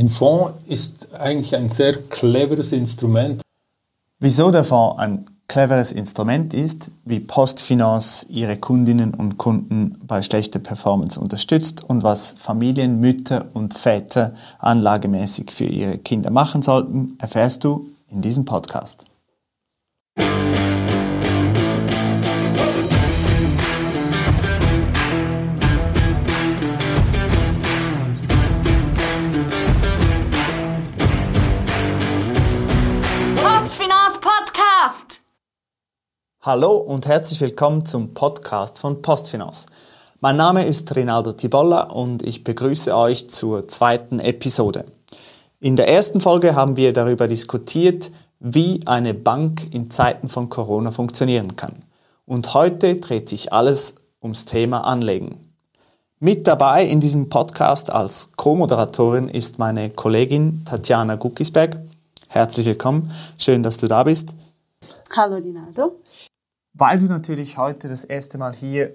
Ein Fonds ist eigentlich ein sehr cleveres Instrument. Wieso der Fonds ein cleveres Instrument ist, wie Postfinance ihre Kundinnen und Kunden bei schlechter Performance unterstützt und was Familien, Mütter und Väter anlagemäßig für ihre Kinder machen sollten, erfährst du in diesem Podcast. Hallo und herzlich willkommen zum Podcast von Postfinance. Mein Name ist Rinaldo Tibolla und ich begrüße euch zur zweiten Episode. In der ersten Folge haben wir darüber diskutiert, wie eine Bank in Zeiten von Corona funktionieren kann. Und heute dreht sich alles ums Thema Anlegen. Mit dabei in diesem Podcast als Co-Moderatorin ist meine Kollegin Tatjana Guckisberg. Herzlich willkommen, schön, dass du da bist. Hallo Rinaldo. Weil du natürlich heute das erste Mal hier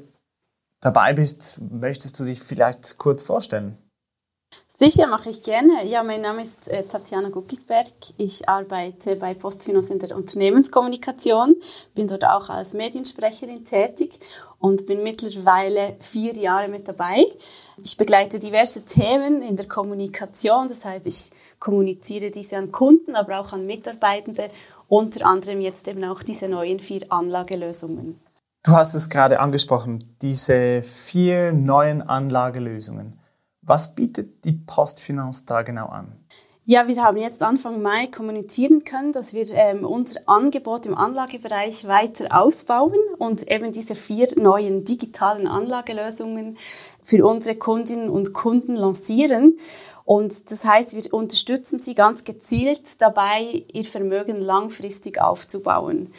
dabei bist, möchtest du dich vielleicht kurz vorstellen? Sicher, mache ich gerne. Ja, mein Name ist äh, Tatjana Guckisberg. Ich arbeite bei Postfinance in der Unternehmenskommunikation, bin dort auch als Mediensprecherin tätig und bin mittlerweile vier Jahre mit dabei. Ich begleite diverse Themen in der Kommunikation, das heißt, ich kommuniziere diese an Kunden, aber auch an Mitarbeitende unter anderem jetzt eben auch diese neuen vier Anlagelösungen. Du hast es gerade angesprochen, diese vier neuen Anlagelösungen. Was bietet die Postfinanz da genau an? Ja, wir haben jetzt Anfang Mai kommunizieren können, dass wir ähm, unser Angebot im Anlagebereich weiter ausbauen und eben diese vier neuen digitalen Anlagelösungen für unsere Kundinnen und Kunden lancieren. Und das heißt, wir unterstützen sie ganz gezielt dabei, ihr Vermögen langfristig aufzubauen.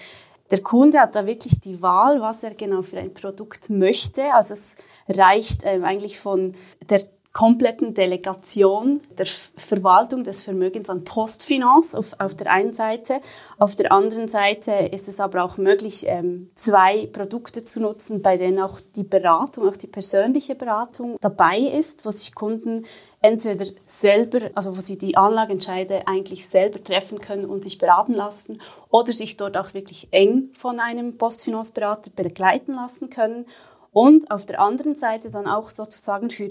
Der Kunde hat da wirklich die Wahl, was er genau für ein Produkt möchte. Also es reicht ähm, eigentlich von der kompletten Delegation der Verwaltung des Vermögens an Postfinance auf, auf der einen Seite. Auf der anderen Seite ist es aber auch möglich, ähm, zwei Produkte zu nutzen, bei denen auch die Beratung, auch die persönliche Beratung dabei ist, wo sich Kunden entweder selber, also wo sie die Anlageentscheide eigentlich selber treffen können und sich beraten lassen oder sich dort auch wirklich eng von einem Postfinance-Berater begleiten lassen können. Und auf der anderen Seite dann auch sozusagen für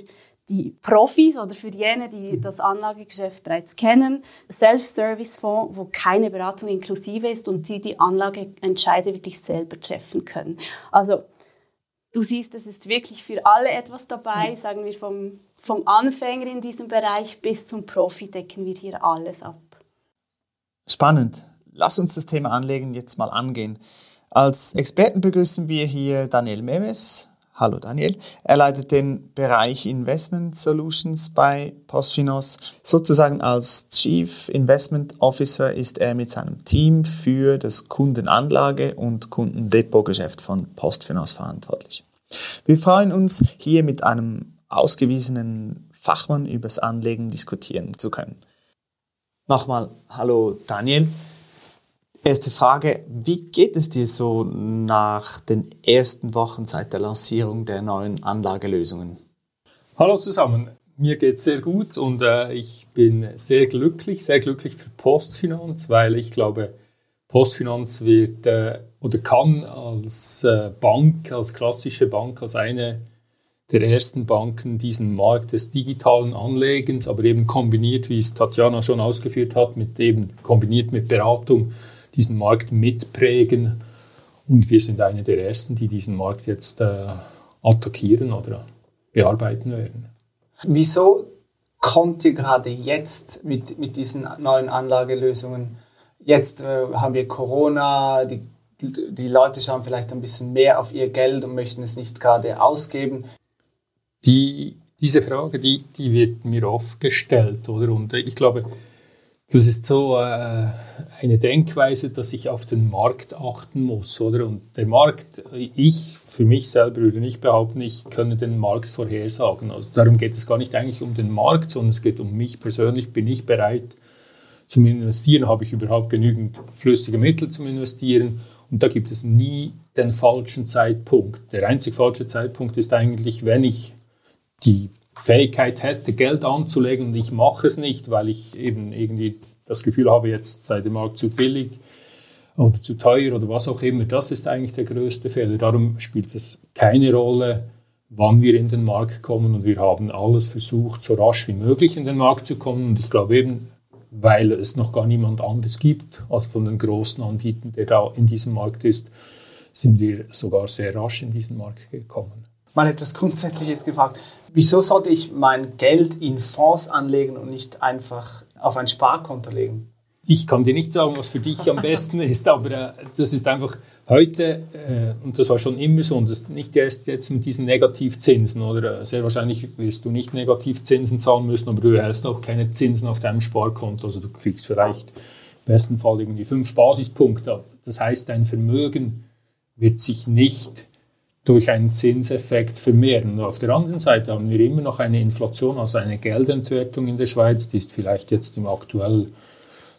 die Profis oder für jene, die das Anlagegeschäft bereits kennen, Self-Service-Fonds, wo keine Beratung inklusive ist und die die Anlageentscheide wirklich selber treffen können. Also du siehst, es ist wirklich für alle etwas dabei, sagen wir vom, vom Anfänger in diesem Bereich bis zum Profi decken wir hier alles ab. Spannend. Lass uns das Thema Anlegen jetzt mal angehen. Als Experten begrüßen wir hier Daniel Memes, Hallo Daniel. Er leitet den Bereich Investment Solutions bei Postfinance. Sozusagen als Chief Investment Officer ist er mit seinem Team für das Kundenanlage- und Kundendepotgeschäft von Postfinance verantwortlich. Wir freuen uns, hier mit einem ausgewiesenen Fachmann übers Anlegen diskutieren zu können. Nochmal, hallo Daniel. Erste Frage, wie geht es dir so nach den ersten Wochen seit der Lancierung der neuen Anlagelösungen? Hallo zusammen, mir geht es sehr gut und äh, ich bin sehr glücklich, sehr glücklich für Postfinanz, weil ich glaube, Postfinanz wird äh, oder kann als äh, Bank, als klassische Bank, als eine der ersten Banken diesen Markt des digitalen Anlegens, aber eben kombiniert, wie es Tatjana schon ausgeführt hat, mit eben kombiniert mit Beratung diesen Markt mitprägen. Und wir sind eine der Ersten, die diesen Markt jetzt äh, attackieren oder bearbeiten werden. Wieso kommt ihr gerade jetzt mit, mit diesen neuen Anlagelösungen? Jetzt äh, haben wir Corona, die, die, die Leute schauen vielleicht ein bisschen mehr auf ihr Geld und möchten es nicht gerade ausgeben. Die, diese Frage, die, die wird mir oft gestellt, oder? Und ich glaube, das ist so äh, eine Denkweise, dass ich auf den Markt achten muss, oder? Und der Markt, ich für mich selber würde nicht behaupten, ich könne den Markt vorhersagen. Also darum geht es gar nicht eigentlich um den Markt, sondern es geht um mich persönlich. Bin ich bereit zum Investieren? Habe ich überhaupt genügend flüssige Mittel zum Investieren? Und da gibt es nie den falschen Zeitpunkt. Der einzig falsche Zeitpunkt ist eigentlich, wenn ich die Fähigkeit hätte, Geld anzulegen und ich mache es nicht, weil ich eben irgendwie das Gefühl habe, jetzt sei der Markt zu billig oder zu teuer oder was auch immer. Das ist eigentlich der größte Fehler. Darum spielt es keine Rolle, wann wir in den Markt kommen und wir haben alles versucht, so rasch wie möglich in den Markt zu kommen und ich glaube eben, weil es noch gar niemand anderes gibt als von den großen Anbietern, der da in diesem Markt ist, sind wir sogar sehr rasch in diesen Markt gekommen. Mal etwas Grundsätzliches gefragt. Wieso sollte ich mein Geld in Fonds anlegen und nicht einfach auf ein Sparkonto legen? Ich kann dir nicht sagen, was für dich am besten ist, aber äh, das ist einfach heute, äh, und das war schon immer so, und das nicht erst jetzt mit diesen Negativzinsen, oder sehr wahrscheinlich wirst du nicht Negativzinsen zahlen müssen, aber du erhältst auch keine Zinsen auf deinem Sparkonto, also du kriegst vielleicht im besten Fall irgendwie fünf Basispunkte. Das heißt, dein Vermögen wird sich nicht durch einen Zinseffekt vermehren. Auf der anderen Seite haben wir immer noch eine Inflation, also eine Geldentwertung in der Schweiz, die ist vielleicht jetzt im aktuell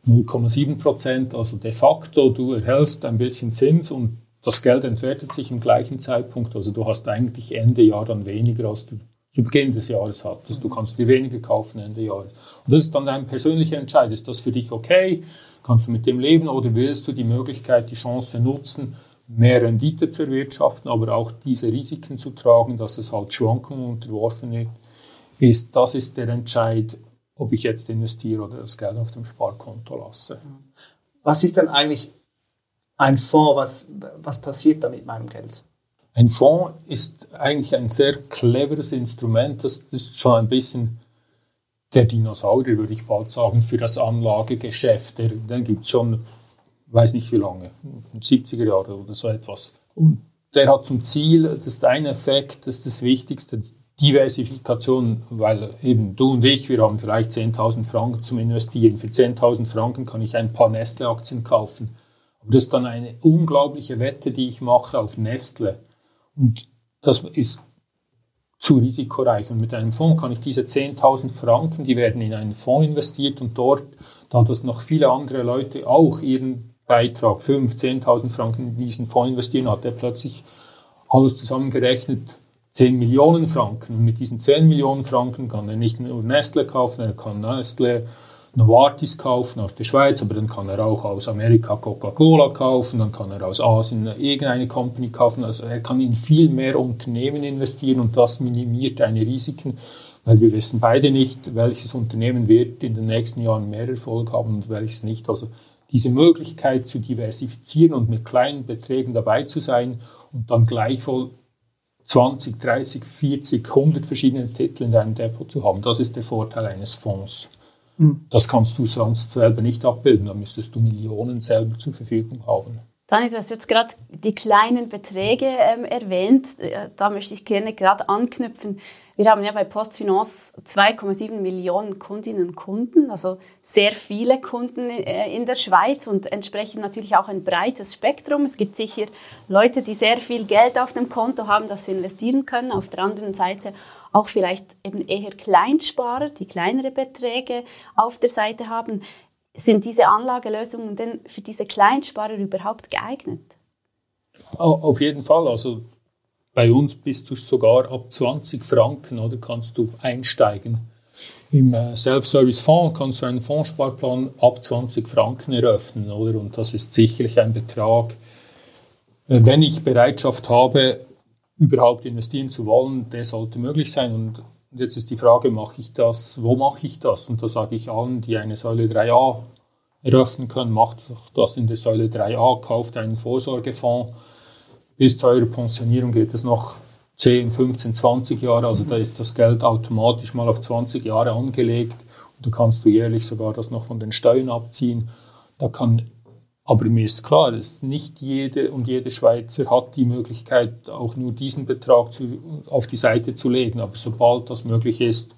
0,7 Prozent, also de facto, du erhältst ein bisschen Zins und das Geld entwertet sich im gleichen Zeitpunkt. Also du hast eigentlich Ende Jahr dann weniger, als du zu Beginn des Jahres hattest. Du kannst dir weniger kaufen Ende Jahr. Und das ist dann dein persönlicher Entscheid. Ist das für dich okay? Kannst du mit dem leben oder willst du die Möglichkeit, die Chance nutzen, mehr Rendite zu erwirtschaften, aber auch diese Risiken zu tragen, dass es halt Schwankungen unterworfen ist? Das ist der Entscheid, ob ich jetzt investiere oder das Geld auf dem Sparkonto lasse. Was ist denn eigentlich ein Fonds? Was, was passiert da mit meinem Geld? Ein Fonds ist eigentlich ein sehr cleveres Instrument. Das, ist schon ein bisschen der Dinosaurier, würde ich bald sagen, für das Anlagegeschäft. Den gibt es schon, weiß nicht wie lange, 70er Jahre oder so etwas. Und der hat zum Ziel, das ist ein Effekt, das ist das Wichtigste, Diversifikation, weil eben du und ich, wir haben vielleicht 10.000 Franken zum Investieren. Für 10.000 Franken kann ich ein paar Nestle-Aktien kaufen. Aber das ist dann eine unglaubliche Wette, die ich mache auf Nestle. Und das ist zu risikoreich. Und mit einem Fonds kann ich diese 10.000 Franken, die werden in einen Fonds investiert und dort, da das noch viele andere Leute auch ihren Beitrag, 5.000, 10.000 Franken in diesen Fonds investieren, hat er plötzlich alles zusammengerechnet 10 Millionen Franken. Und mit diesen 10 Millionen Franken kann er nicht nur Nestle kaufen, er kann Nestle Novartis kaufen aus der Schweiz, aber dann kann er auch aus Amerika Coca-Cola kaufen, dann kann er aus Asien irgendeine Company kaufen. Also er kann in viel mehr Unternehmen investieren und das minimiert eine Risiken, weil wir wissen beide nicht, welches Unternehmen wird in den nächsten Jahren mehr Erfolg haben und welches nicht. Also diese Möglichkeit zu diversifizieren und mit kleinen Beträgen dabei zu sein und dann gleichwohl 20, 30, 40, 100 verschiedene Titel in deinem Depot zu haben. Das ist der Vorteil eines Fonds. Mhm. Das kannst du sonst selber nicht abbilden. Da müsstest du Millionen selber zur Verfügung haben. Dani, du hast jetzt gerade die kleinen Beträge ähm, erwähnt. Äh, da möchte ich gerne gerade anknüpfen. Wir haben ja bei Postfinance 2,7 Millionen Kundinnen und Kunden, also sehr viele Kunden äh, in der Schweiz und entsprechend natürlich auch ein breites Spektrum. Es gibt sicher Leute, die sehr viel Geld auf dem Konto haben, das sie investieren können. Auf der anderen Seite auch vielleicht eben eher Kleinsparer, die kleinere Beträge auf der Seite haben. Sind diese Anlagelösungen denn für diese Kleinsparer überhaupt geeignet? Auf jeden Fall. Also bei uns bist du sogar ab 20 Franken oder kannst du einsteigen. Im äh, Self-Service-Fonds kannst du einen Fondssparplan ab 20 Franken eröffnen, oder? Und das ist sicherlich ein Betrag. Äh, wenn ich Bereitschaft habe, überhaupt investieren zu wollen, der sollte möglich sein. Und jetzt ist die Frage, mache ich das, wo mache ich das? Und da sage ich allen, die eine Säule 3a eröffnen können, macht das in der Säule 3a, kauft einen Vorsorgefonds bis zu eurer Pensionierung geht es noch 10, 15, 20 Jahre. Also da ist das Geld automatisch mal auf 20 Jahre angelegt. Und da kannst du jährlich sogar das noch von den Steuern abziehen. Da kann, aber mir ist klar, dass nicht jede und jede Schweizer hat die Möglichkeit, auch nur diesen Betrag zu, auf die Seite zu legen. Aber sobald das möglich ist,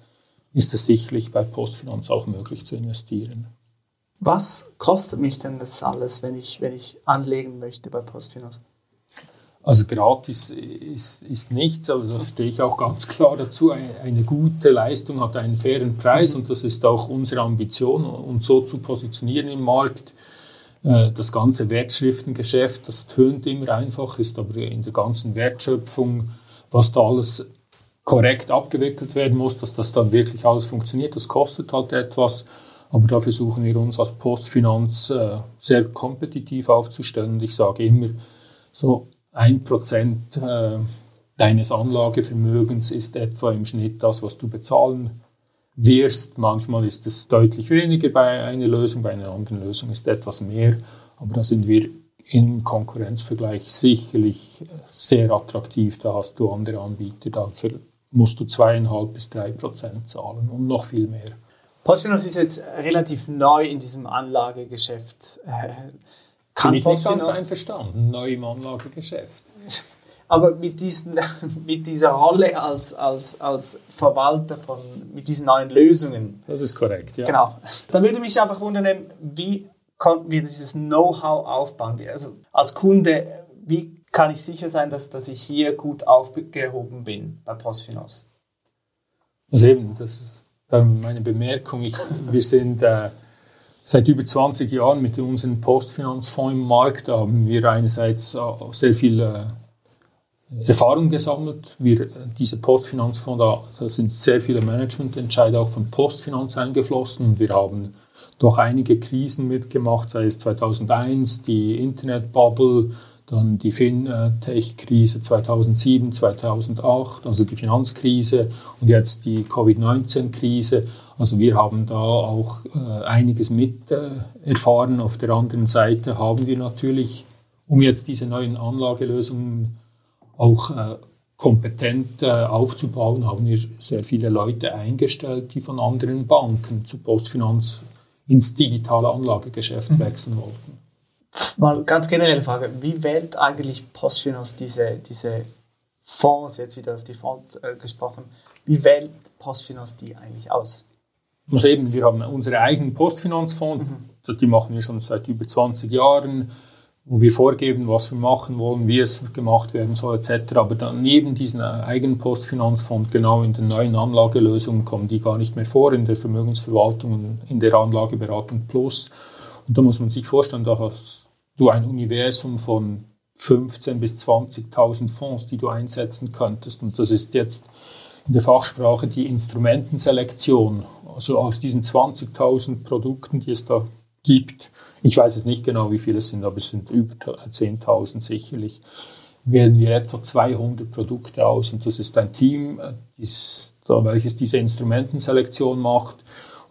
ist es sicherlich bei Postfinanz auch möglich zu investieren. Was kostet mich denn das alles, wenn ich, wenn ich anlegen möchte bei Postfinanz? Also gratis ist, ist nichts, aber da stehe ich auch ganz klar dazu. Eine gute Leistung hat einen fairen Preis und das ist auch unsere Ambition, uns so zu positionieren im Markt. Äh, das ganze Wertschriftengeschäft, das tönt immer einfach, ist aber in der ganzen Wertschöpfung, was da alles korrekt abgewickelt werden muss, dass das dann wirklich alles funktioniert. Das kostet halt etwas. Aber da versuchen wir uns als Postfinanz äh, sehr kompetitiv aufzustellen. Und ich sage immer, so ein Prozent äh, deines Anlagevermögens ist etwa im Schnitt das, was du bezahlen wirst. Manchmal ist es deutlich weniger bei einer Lösung, bei einer anderen Lösung ist etwas mehr. Aber da sind wir im Konkurrenzvergleich sicherlich sehr attraktiv. Da hast du andere Anbieter, dafür musst du zweieinhalb bis drei Prozent zahlen und noch viel mehr. Postfinance ist jetzt relativ neu in diesem Anlagegeschäft. Äh, kann Bin ich nicht ganz einverstanden, neu im Anlagegeschäft. Aber mit, diesen, mit dieser Rolle als, als, als Verwalter von, mit diesen neuen Lösungen. Das ist korrekt, ja. Genau. Da würde mich einfach wundern, wie konnten wir dieses Know-how aufbauen? Also als Kunde, wie kann ich sicher sein, dass, dass ich hier gut aufgehoben bin bei Postfinance? Also eben, das ist dann meine Bemerkung. Ich, wir sind äh, seit über 20 Jahren mit unserem Postfinanzfonds im Markt. Da haben wir einerseits äh, sehr viel äh, Erfahrung gesammelt. Wir, dieser Postfinanzfonds, da, sind sehr viele Managemententscheide auch von Postfinanz eingeflossen wir haben doch einige Krisen mitgemacht, sei es 2001, die Internetbubble, dann die Fintech-Krise 2007, 2008, also die Finanzkrise und jetzt die Covid-19-Krise. Also wir haben da auch äh, einiges mit äh, erfahren. Auf der anderen Seite haben wir natürlich, um jetzt diese neuen Anlagelösungen auch äh, kompetent äh, aufzubauen, haben wir sehr viele Leute eingestellt, die von anderen Banken zu Postfinanz ins digitale Anlagegeschäft mhm. wechseln wollten. Mal ganz generelle Frage, wie wählt eigentlich Postfinanz diese, diese Fonds, jetzt wieder auf die Fonds äh, gesprochen, wie wählt Postfinanz die eigentlich aus? Also eben, wir haben unsere eigenen Postfinanzfonds, mhm. die machen wir schon seit über 20 Jahren wo wir vorgeben, was wir machen wollen, wie es gemacht werden soll, etc. Aber dann neben diesen eigenen Postfinanzfonds, genau in den neuen Anlagelösungen, kommen die gar nicht mehr vor, in der Vermögensverwaltung und in der Anlageberatung Plus. Und da muss man sich vorstellen, da hast du ein Universum von 15.000 bis 20.000 Fonds, die du einsetzen könntest. Und das ist jetzt in der Fachsprache die Instrumentenselektion. Also aus diesen 20.000 Produkten, die es da gibt, ich weiß jetzt nicht genau, wie viele es sind, aber es sind über 10.000 sicherlich. Wählen wir etwa 200 Produkte aus und das ist ein Team, äh, welches diese Instrumentenselektion macht.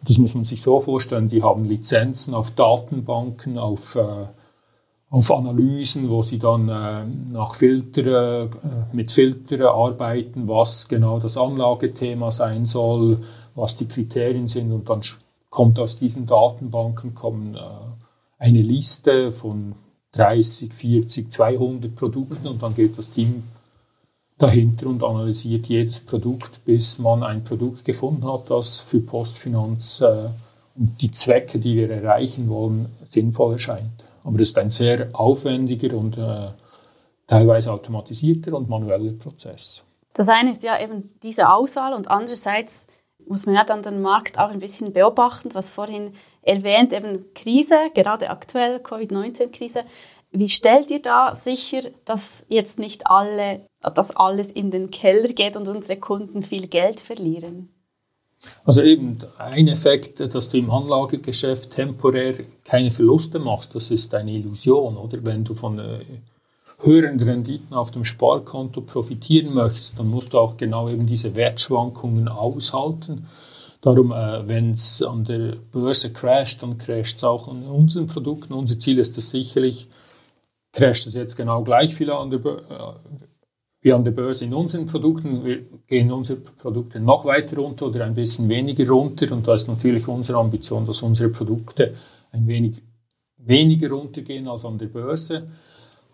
Und das muss man sich so vorstellen, die haben Lizenzen auf Datenbanken, auf, äh, auf Analysen, wo sie dann äh, nach Filter, äh, mit Filtern arbeiten, was genau das Anlagethema sein soll, was die Kriterien sind und dann kommt aus diesen Datenbanken kommen äh, eine Liste von 30, 40, 200 Produkten und dann geht das Team dahinter und analysiert jedes Produkt, bis man ein Produkt gefunden hat, das für Postfinanz äh, und die Zwecke, die wir erreichen wollen, sinnvoll erscheint. Aber das ist ein sehr aufwendiger und äh, teilweise automatisierter und manueller Prozess. Das eine ist ja eben diese Auswahl und andererseits muss man ja dann den Markt auch ein bisschen beobachten, was vorhin erwähnt, eben Krise, gerade aktuell Covid-19-Krise. Wie stellt ihr da sicher, dass jetzt nicht alle, dass alles in den Keller geht und unsere Kunden viel Geld verlieren? Also eben ein Effekt, dass du im Anlagegeschäft temporär keine Verluste machst, das ist eine Illusion, oder? Wenn du von äh, höheren Renditen auf dem Sparkonto profitieren möchtest, dann musst du auch genau eben diese Wertschwankungen aushalten. Darum, äh, wenn es an der Börse crasht, dann crasht es auch an unseren Produkten. Unser Ziel ist es sicherlich, crasht es jetzt genau gleich viel an der äh, wie an der Börse in unseren Produkten. Wir gehen unsere Produkte noch weiter runter oder ein bisschen weniger runter. Und da ist natürlich unsere Ambition, dass unsere Produkte ein wenig weniger runtergehen als an der Börse.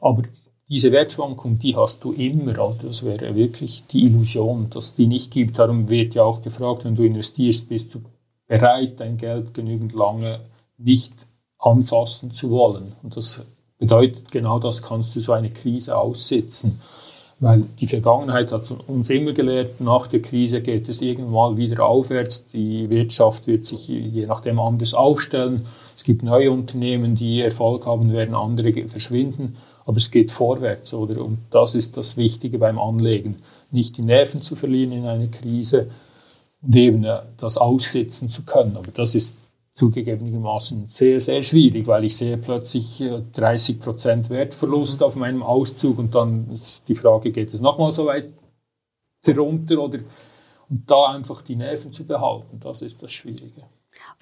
Aber diese Wertschwankung, die hast du immer. Also das wäre wirklich die Illusion, dass die nicht gibt. Darum wird ja auch gefragt, wenn du investierst, bist du bereit, dein Geld genügend lange nicht anfassen zu wollen. Und das bedeutet genau das, kannst du so eine Krise aussitzen. Weil die Vergangenheit hat uns immer gelehrt, nach der Krise geht es irgendwann wieder aufwärts. Die Wirtschaft wird sich je nachdem anders aufstellen. Es gibt neue Unternehmen, die Erfolg haben werden, andere verschwinden aber es geht vorwärts, oder? Und das ist das Wichtige beim Anlegen. nicht die Nerven zu verlieren in einer Krise und eben äh, das aussitzen zu können. Aber das ist zugegebenermaßen sehr, sehr schwierig, weil ich sehe plötzlich 30 Prozent Wertverlust auf meinem Auszug und dann ist die Frage, geht es nochmal so weit runter oder und da einfach die Nerven zu behalten, das ist das Schwierige.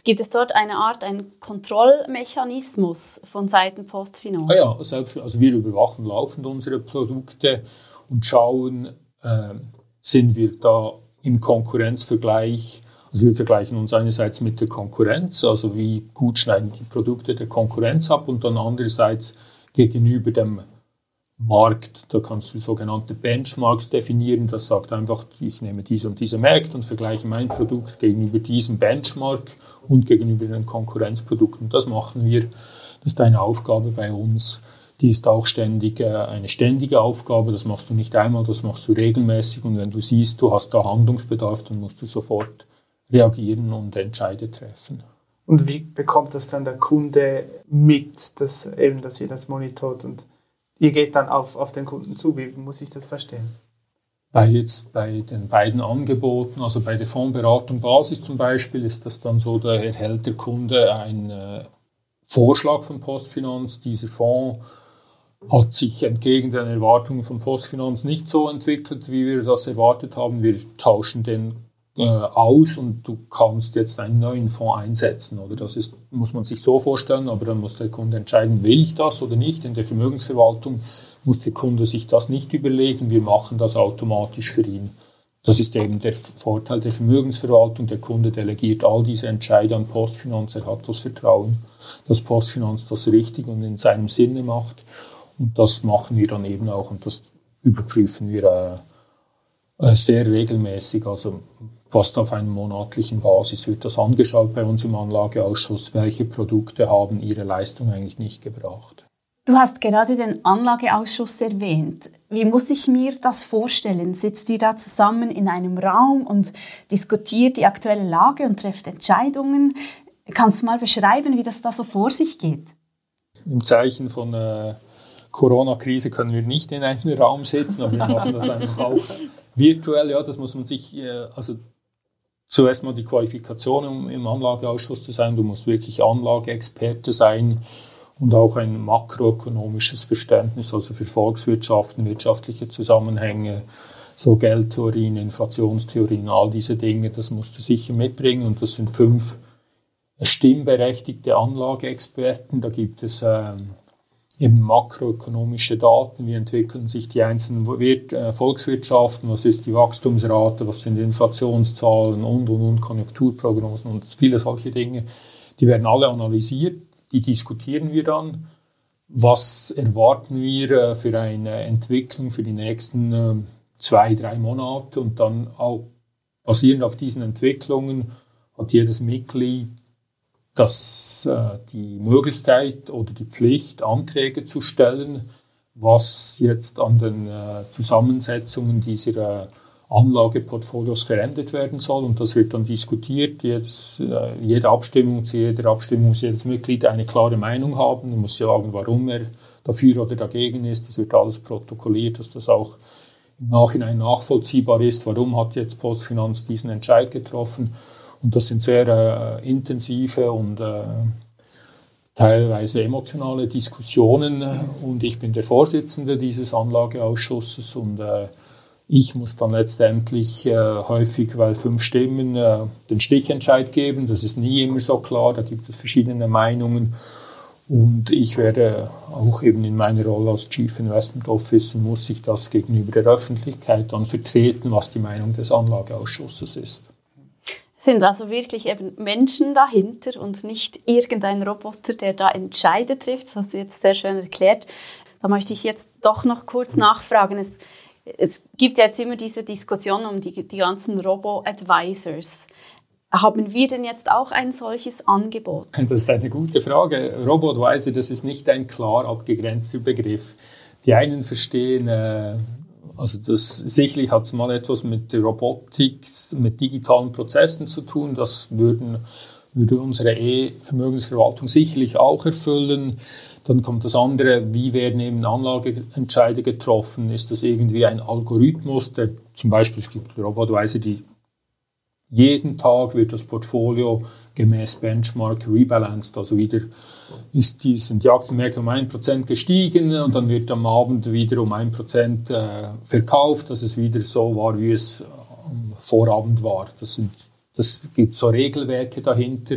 Gibt es dort eine Art, einen Kontrollmechanismus von Seiten Postfinanz? Ah ja, also wir überwachen laufend unsere Produkte und schauen, äh, sind wir da im Konkurrenzvergleich also wir vergleichen uns einerseits mit der Konkurrenz, also wie gut schneiden die Produkte der Konkurrenz ab und dann andererseits gegenüber dem Markt. Da kannst du sogenannte Benchmarks definieren. Das sagt einfach, ich nehme diese und diese Märkte und vergleiche mein Produkt gegenüber diesem Benchmark und gegenüber den Konkurrenzprodukten. Das machen wir. Das ist eine Aufgabe bei uns. Die ist auch ständig äh, eine ständige Aufgabe. Das machst du nicht einmal, das machst du regelmäßig. Und wenn du siehst, du hast da Handlungsbedarf, dann musst du sofort reagieren und Entscheide treffen. Und wie bekommt das dann der Kunde mit, dass, eben, dass ihr das monitort und ihr geht dann auf, auf den Kunden zu? Wie muss ich das verstehen? Bei jetzt bei den beiden Angeboten, also bei der Fondsberatung Basis zum Beispiel, ist das dann so, da erhält der Kunde einen äh, Vorschlag von Postfinanz. Dieser Fonds hat sich entgegen den Erwartungen von Postfinanz nicht so entwickelt, wie wir das erwartet haben. Wir tauschen den äh, aus und du kannst jetzt einen neuen Fonds einsetzen. Oder das ist, muss man sich so vorstellen, aber dann muss der Kunde entscheiden, will ich das oder nicht. In der Vermögensverwaltung muss der Kunde sich das nicht überlegen, wir machen das automatisch für ihn. Das ist eben der Vorteil der Vermögensverwaltung. Der Kunde delegiert all diese Entscheide an Postfinanz. Er hat das Vertrauen, dass Postfinanz das richtig und in seinem Sinne macht. Und das machen wir dann eben auch und das überprüfen wir äh, äh sehr regelmäßig. Also fast auf einer monatlichen Basis wird das angeschaut bei uns im Anlageausschuss, welche Produkte haben ihre Leistung eigentlich nicht gebracht. Du hast gerade den Anlageausschuss erwähnt. Wie muss ich mir das vorstellen? Sitzt ihr da zusammen in einem Raum und diskutiert die aktuelle Lage und trefft Entscheidungen? Kannst du mal beschreiben, wie das da so vor sich geht? Im Zeichen von äh, Corona-Krise können wir nicht in einem Raum sitzen, aber wir machen das einfach auch virtuell. Ja, das muss man sich, äh, also zuerst mal die Qualifikation, um im Anlageausschuss zu sein. Du musst wirklich Anlageexperte sein und auch ein makroökonomisches Verständnis, also für Volkswirtschaften, wirtschaftliche Zusammenhänge, so Geldtheorien, Inflationstheorien, all diese Dinge, das musst du sicher mitbringen. Und das sind fünf stimmberechtigte Anlageexperten. Da gibt es ähm, eben makroökonomische Daten, wie entwickeln sich die einzelnen äh, Volkswirtschaften, was ist die Wachstumsrate, was sind Inflationszahlen und, und, und, Konjunkturprognosen und viele solche Dinge. Die werden alle analysiert, die diskutieren wir dann. Was erwarten wir äh, für eine Entwicklung für die nächsten äh, zwei, drei Monate und dann auch basierend auf diesen Entwicklungen hat jedes Mitglied das, äh, die Möglichkeit oder die Pflicht, Anträge zu stellen, was jetzt an den äh, Zusammensetzungen dieser äh, Anlageportfolios verändert werden soll. Und das wird dann diskutiert. Jedes, äh, jede Abstimmung zu jeder Abstimmung muss jedes Mitglied eine klare Meinung haben. Er muss sagen, warum er dafür oder dagegen ist. Das wird alles protokolliert, dass das auch im Nachhinein nachvollziehbar ist. Warum hat jetzt Postfinanz diesen Entscheid getroffen? Und das sind sehr äh, intensive und äh, teilweise emotionale Diskussionen. Und ich bin der Vorsitzende dieses Anlageausschusses und äh, ich muss dann letztendlich äh, häufig, weil fünf Stimmen äh, den Stichentscheid geben. Das ist nie immer so klar, da gibt es verschiedene Meinungen. Und ich werde auch eben in meiner Rolle als Chief Investment Officer, muss ich das gegenüber der Öffentlichkeit dann vertreten, was die Meinung des Anlageausschusses ist sind also wirklich eben Menschen dahinter und nicht irgendein Roboter, der da Entscheide trifft. Das hast du jetzt sehr schön erklärt. Da möchte ich jetzt doch noch kurz nachfragen. Es, es gibt jetzt immer diese Diskussion um die, die ganzen Robo-Advisors. Haben wir denn jetzt auch ein solches Angebot? Das ist eine gute Frage. Robo-Advisor, das ist nicht ein klar abgegrenzter Begriff. Die einen verstehen äh, also das, sicherlich hat es mal etwas mit Robotik, mit digitalen Prozessen zu tun. Das würden, würde unsere E-Vermögensverwaltung sicherlich auch erfüllen. Dann kommt das andere, wie werden eben Anlageentscheide getroffen? Ist das irgendwie ein Algorithmus, der zum Beispiel es gibt Robotweise, die jeden Tag wird das Portfolio gemäß Benchmark rebalanced, also wieder ist die, sind die Aktienmärkte um 1% gestiegen und dann wird am Abend wieder um 1% äh, verkauft, dass es wieder so war, wie es am Vorabend war. Das, sind, das gibt so Regelwerke dahinter.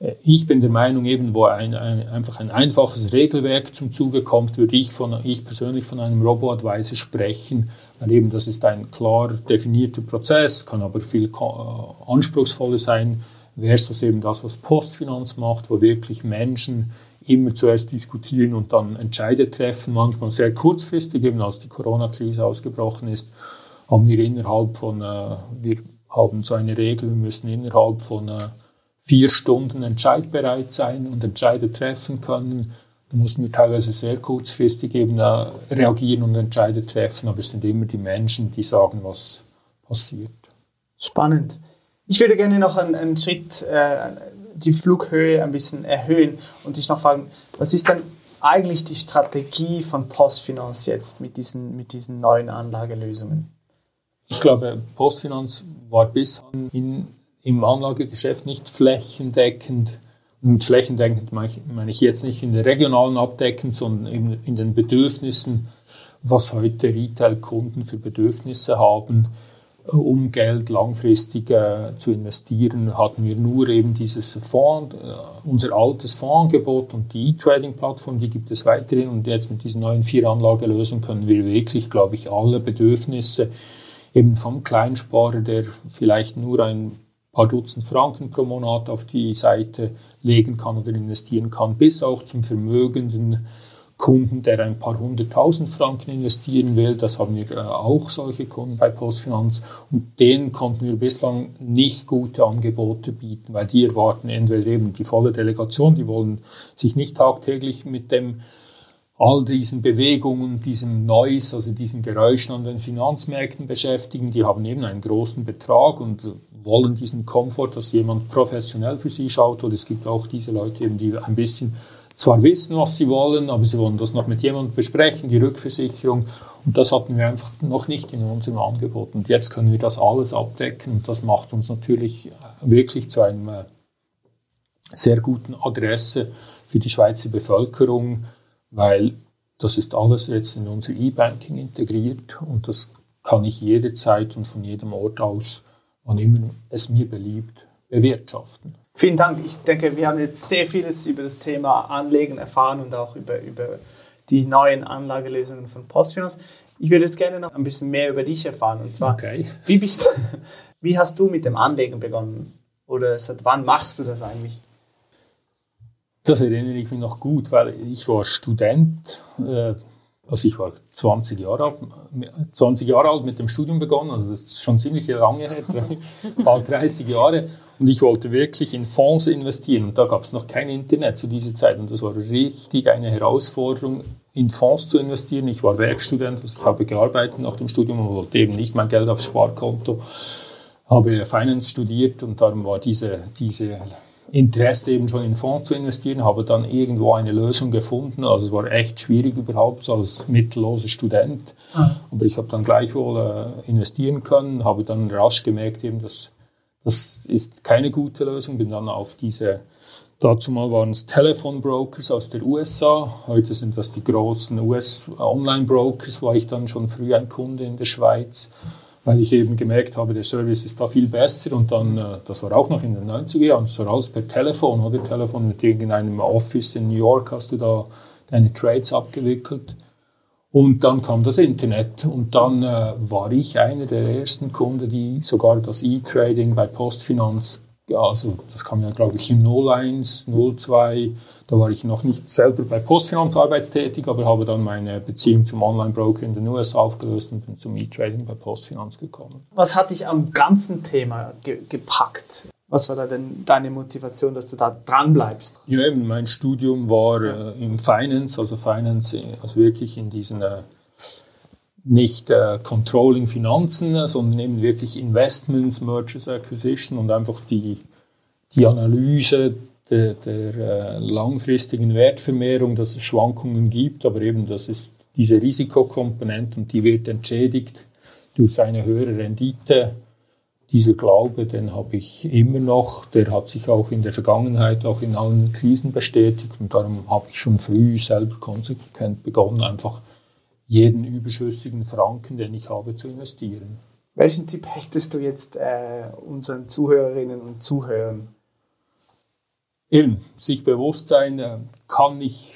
Äh, ich bin der Meinung, eben wo ein, ein, einfach ein einfaches Regelwerk zum Zuge kommt, würde ich, von, ich persönlich von einem Robo-Advisor sprechen, weil eben das ist ein klar definierter Prozess, kann aber viel äh, anspruchsvoller sein, versus eben das, was Postfinanz macht, wo wirklich Menschen immer zuerst diskutieren und dann Entscheide treffen, manchmal sehr kurzfristig, eben als die Corona-Krise ausgebrochen ist, haben wir innerhalb von, äh, wir haben so eine Regel, wir müssen innerhalb von äh, vier Stunden entscheidbereit sein und Entscheide treffen können. Da mussten wir teilweise sehr kurzfristig eben äh, reagieren und Entscheide treffen, aber es sind immer die Menschen, die sagen, was passiert. Spannend. Ich würde gerne noch einen, einen Schritt äh, die Flughöhe ein bisschen erhöhen und dich noch fragen, was ist denn eigentlich die Strategie von Postfinanz jetzt mit diesen, mit diesen neuen Anlagelösungen? Ich glaube, Postfinanz war bis in im Anlagegeschäft nicht flächendeckend. Und flächendeckend meine ich jetzt nicht in der regionalen abdeckend, sondern eben in den Bedürfnissen, was heute Retail-Kunden für Bedürfnisse haben, um Geld langfristig äh, zu investieren, hatten wir nur eben dieses Fonds, äh, unser altes Fondsangebot und die E-Trading-Plattform, die gibt es weiterhin. Und jetzt mit diesen neuen vier Anlagelösungen können wir wirklich, glaube ich, alle Bedürfnisse eben vom Kleinsparer, der vielleicht nur ein paar Dutzend Franken pro Monat auf die Seite legen kann oder investieren kann, bis auch zum vermögenden Kunden, der ein paar hunderttausend Franken investieren will. Das haben wir äh, auch solche Kunden bei Postfinanz und denen konnten wir bislang nicht gute Angebote bieten, weil die erwarten entweder eben die volle Delegation, die wollen sich nicht tagtäglich mit dem all diesen Bewegungen, diesem Noise, also diesen Geräuschen an den Finanzmärkten beschäftigen. Die haben eben einen großen Betrag und wollen diesen Komfort, dass jemand professionell für sie schaut. Oder es gibt auch diese Leute, eben, die ein bisschen zwar wissen, was sie wollen, aber sie wollen das noch mit jemandem besprechen, die Rückversicherung. Und das hatten wir einfach noch nicht in unserem Angebot. Und jetzt können wir das alles abdecken. Und das macht uns natürlich wirklich zu einer sehr guten Adresse für die Schweizer Bevölkerung weil das ist alles jetzt in unser E-Banking integriert und das kann ich jederzeit und von jedem Ort aus, wann immer es mir beliebt, bewirtschaften. Vielen Dank. Ich denke, wir haben jetzt sehr vieles über das Thema Anlegen erfahren und auch über, über die neuen Anlagelösungen von Postfinance. Ich würde jetzt gerne noch ein bisschen mehr über dich erfahren. Und zwar, okay. wie, bist, wie hast du mit dem Anlegen begonnen? Oder seit wann machst du das eigentlich? Das erinnere ich mich noch gut, weil ich war Student, äh, also ich war 20 Jahre, alt, 20 Jahre alt mit dem Studium begonnen, also das ist schon ziemlich lange her, bald 30 Jahre. Und ich wollte wirklich in Fonds investieren. Und da gab es noch kein Internet zu dieser Zeit. Und das war richtig eine Herausforderung, in Fonds zu investieren. Ich war Werkstudent, also ich habe gearbeitet nach dem Studium und wollte eben nicht mein Geld aufs Sparkonto. Habe Finance studiert und darum war diese, diese Interesse eben schon in Fonds zu investieren, habe dann irgendwo eine Lösung gefunden. Also es war echt schwierig überhaupt so als mittelloser Student. Mhm. Aber ich habe dann gleichwohl äh, investieren können, habe dann rasch gemerkt, eben, dass das ist keine gute Lösung. Bin dann auf diese, dazu mal waren es Telefonbrokers aus der USA. Heute sind das die großen US-Online-Brokers, war ich dann schon früh ein Kunde in der Schweiz weil ich eben gemerkt habe, der Service ist da viel besser und dann, äh, das war auch noch in den 90er Jahren, war alles per Telefon, oder? Telefon mit irgendeinem Office in New York hast du da deine Trades abgewickelt. Und dann kam das Internet und dann äh, war ich einer der ersten Kunden, die sogar das E-Trading bei Postfinanz also das kam ja, glaube ich, im 01, 02. Da war ich noch nicht selber bei Postfinanz arbeitstätig, aber habe dann meine Beziehung zum Online-Broker in den USA aufgelöst und bin zum E-Trading bei Postfinanz gekommen. Was hat dich am ganzen Thema ge gepackt? Was war da denn deine Motivation, dass du da dran bleibst? Ja, eben, mein Studium war äh, im Finance, also Finance, äh, also wirklich in diesen äh, nicht äh, Controlling Finanzen, sondern eben wirklich Investments, Mergers, Acquisition und einfach die, die Analyse der, der äh, langfristigen Wertvermehrung, dass es Schwankungen gibt, aber eben, dass es diese Risikokomponente und die wird entschädigt durch eine höhere Rendite. Dieser Glaube, den habe ich immer noch. Der hat sich auch in der Vergangenheit, auch in allen Krisen bestätigt. Und darum habe ich schon früh selber konsequent begonnen, einfach jeden überschüssigen Franken, den ich habe, zu investieren. Welchen Tipp hättest du jetzt äh, unseren Zuhörerinnen und Zuhörern? Eben, sich bewusst sein, äh, kann ich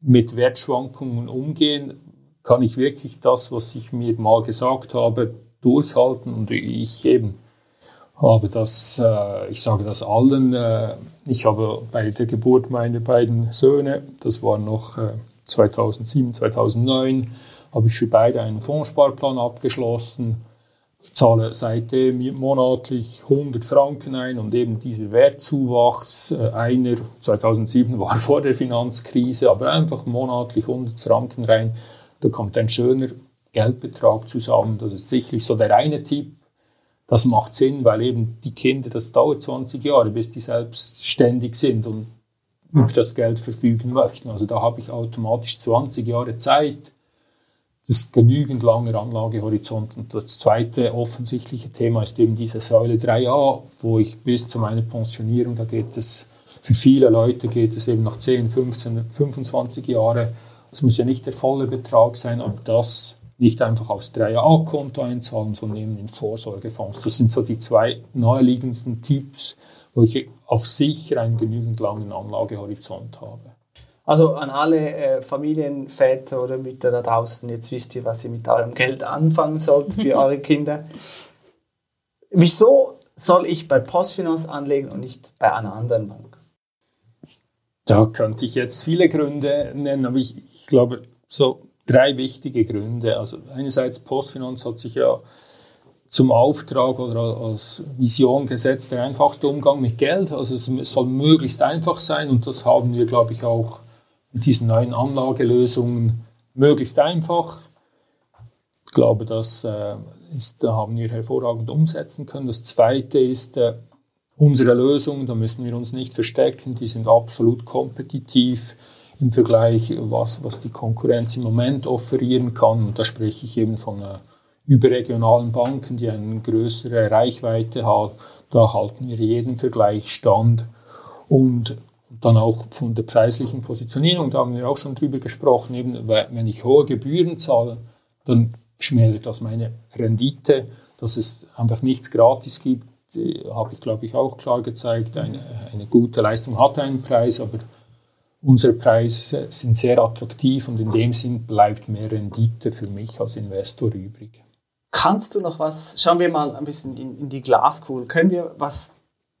mit Wertschwankungen umgehen? Kann ich wirklich das, was ich mir mal gesagt habe, durchhalten? Und ich eben habe das, äh, ich sage das allen, äh, ich habe bei der Geburt meiner beiden Söhne, das war noch 2007, 2009, habe ich für beide einen Fondssparplan abgeschlossen zahle seitdem monatlich 100 Franken ein und eben dieser Wertzuwachs, äh, einer 2007 war vor der Finanzkrise, aber einfach monatlich 100 Franken rein, da kommt ein schöner Geldbetrag zusammen. Das ist sicherlich so der eine Tipp. Das macht Sinn, weil eben die Kinder, das dauert 20 Jahre, bis die selbstständig sind und über das Geld verfügen möchten. Also da habe ich automatisch 20 Jahre Zeit, das ist genügend langer Anlagehorizont. Und das zweite offensichtliche Thema ist eben diese Säule 3a, wo ich bis zu meiner Pensionierung, da geht es, für viele Leute geht es eben nach 10, 15, 25 Jahre. Es muss ja nicht der volle Betrag sein, aber das nicht einfach aufs 3a-Konto einzahlen, sondern eben in Vorsorgefonds. Das sind so die zwei naheliegendsten Tipps, wo ich auf sicher einen genügend langen Anlagehorizont habe. Also an alle äh, Familienväter oder Mütter da draußen, jetzt wisst ihr, was ihr mit eurem Geld anfangen sollt für eure Kinder. Wieso soll ich bei Postfinance anlegen und nicht bei einer anderen Bank? Da könnte ich jetzt viele Gründe nennen, aber ich, ich glaube, so drei wichtige Gründe. Also einerseits Postfinance hat sich ja zum Auftrag oder als Vision gesetzt, der einfachste Umgang mit Geld. Also es soll möglichst einfach sein und das haben wir, glaube ich, auch mit diesen neuen Anlagelösungen möglichst einfach. Ich glaube, das äh, ist, da haben wir hervorragend umsetzen können. Das Zweite ist, äh, unsere Lösungen, da müssen wir uns nicht verstecken, die sind absolut kompetitiv im Vergleich, was, was die Konkurrenz im Moment offerieren kann. Und da spreche ich eben von äh, überregionalen Banken, die eine größere Reichweite haben. Da halten wir jeden Vergleich stand. Und dann auch von der preislichen Positionierung, da haben wir auch schon drüber gesprochen, eben, wenn ich hohe Gebühren zahle, dann schmälert das meine Rendite, dass es einfach nichts gratis gibt, habe ich glaube ich auch klar gezeigt. Eine, eine gute Leistung hat einen Preis, aber unsere Preise sind sehr attraktiv und in dem Sinn bleibt mehr Rendite für mich als Investor übrig. Kannst du noch was, schauen wir mal ein bisschen in, in die Glaskugel, können wir was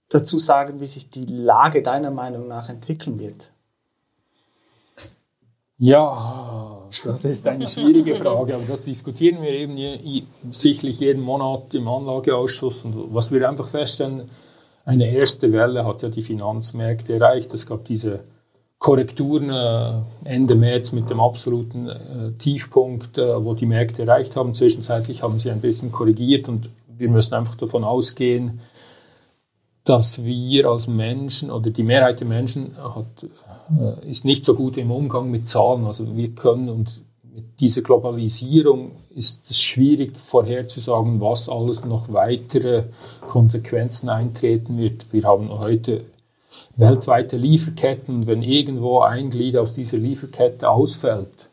dazu sagen, wie sich die Lage deiner Meinung nach entwickeln wird? Ja, das ist eine schwierige Frage, aber das diskutieren wir eben sicherlich jeden Monat im Anlageausschuss. Und was wir einfach feststellen, eine erste Welle hat ja die Finanzmärkte erreicht. Es gab diese Korrekturen äh, Ende März mit dem absoluten äh, Tiefpunkt, äh, wo die Märkte erreicht haben. Zwischenzeitlich haben sie ein bisschen korrigiert und wir müssen einfach davon ausgehen, dass wir als Menschen oder die Mehrheit der Menschen hat, äh, ist nicht so gut im Umgang mit Zahlen. Also wir können uns mit dieser Globalisierung ist es schwierig vorherzusagen, was alles noch weitere Konsequenzen eintreten wird. Wir haben heute weltweite Lieferketten wenn irgendwo ein Glied aus dieser Lieferkette ausfällt,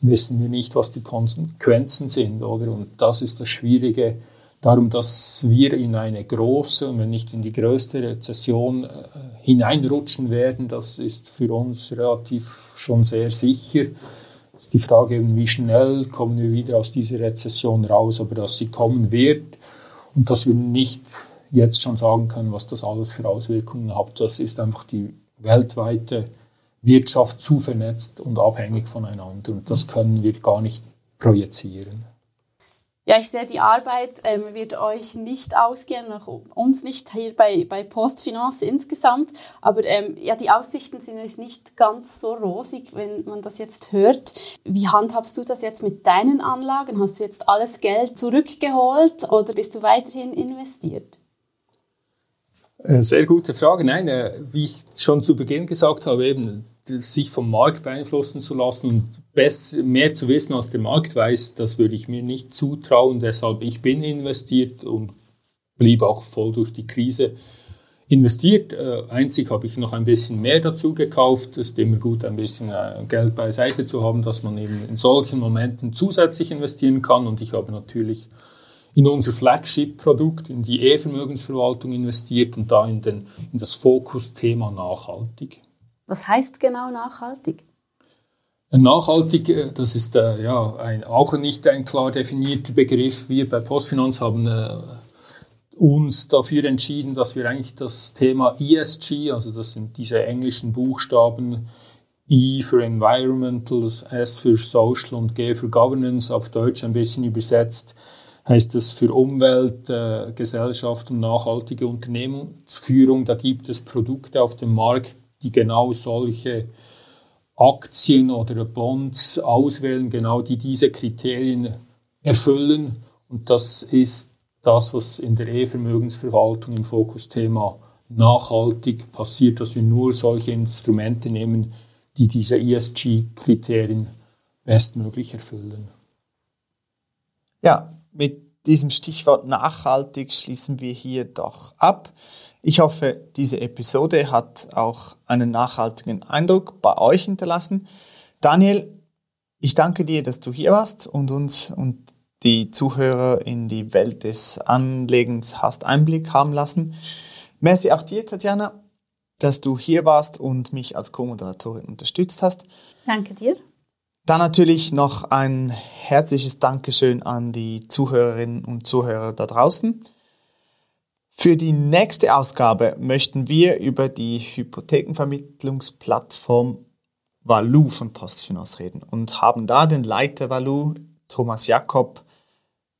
wissen wir nicht, was die Konsequenzen sind, oder? Und das ist das Schwierige darum, dass wir in eine große, wenn nicht in die größte Rezession äh, hineinrutschen werden. Das ist für uns relativ schon sehr sicher. Ist die Frage eben, wie schnell kommen wir wieder aus dieser Rezession raus, aber dass sie kommen wird und dass wir nicht jetzt schon sagen können, was das alles für Auswirkungen hat. Das ist einfach die weltweite Wirtschaft zu vernetzt und abhängig voneinander und das können wir gar nicht projizieren. Ja, ich sehe, die Arbeit ähm, wird euch nicht ausgehen, auch uns nicht hier bei, bei Postfinance insgesamt. Aber ähm, ja, die Aussichten sind nicht ganz so rosig, wenn man das jetzt hört. Wie handhabst du das jetzt mit deinen Anlagen? Hast du jetzt alles Geld zurückgeholt oder bist du weiterhin investiert? Äh, sehr gute Frage. Nein, äh, wie ich schon zu Beginn gesagt habe, eben sich vom Markt beeinflussen zu lassen und besser, mehr zu wissen, als der Markt weiß, das würde ich mir nicht zutrauen. Deshalb, ich bin investiert und blieb auch voll durch die Krise investiert. Äh, einzig habe ich noch ein bisschen mehr dazu gekauft. Es ist immer gut, ein bisschen Geld beiseite zu haben, dass man eben in solchen Momenten zusätzlich investieren kann. Und ich habe natürlich in unser Flagship-Produkt, in die E-Vermögensverwaltung investiert und da in, den, in das Fokusthema nachhaltig. Was heißt genau nachhaltig? Nachhaltig, äh, das ist äh, ja ein, auch nicht ein klar definierter Begriff. Wir bei Postfinanz haben äh, uns dafür entschieden, dass wir eigentlich das Thema ESG, also das sind diese englischen Buchstaben, E für Environmental, S für Social und G für Governance, auf Deutsch ein bisschen übersetzt, heißt das für Umwelt, äh, Gesellschaft und nachhaltige Unternehmensführung. Da gibt es Produkte auf dem Markt, die genau solche Aktien oder Bonds auswählen, genau die diese Kriterien erfüllen. Und das ist das, was in der E-Vermögensverwaltung im Fokusthema nachhaltig passiert, dass wir nur solche Instrumente nehmen, die diese ESG-Kriterien bestmöglich erfüllen. Ja, mit diesem Stichwort nachhaltig schließen wir hier doch ab. Ich hoffe, diese Episode hat auch einen nachhaltigen Eindruck bei euch hinterlassen. Daniel, ich danke dir, dass du hier warst und uns und die Zuhörer in die Welt des Anlegens hast Einblick haben lassen. Merci auch dir, Tatjana, dass du hier warst und mich als Co-Moderatorin unterstützt hast. Danke dir. Dann natürlich noch ein herzliches Dankeschön an die Zuhörerinnen und Zuhörer da draußen. Für die nächste Ausgabe möchten wir über die Hypothekenvermittlungsplattform Valu von Postfinance reden und haben da den Leiter Valu, Thomas Jakob,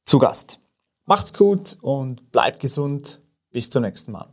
zu Gast. Macht's gut und bleibt gesund. Bis zum nächsten Mal.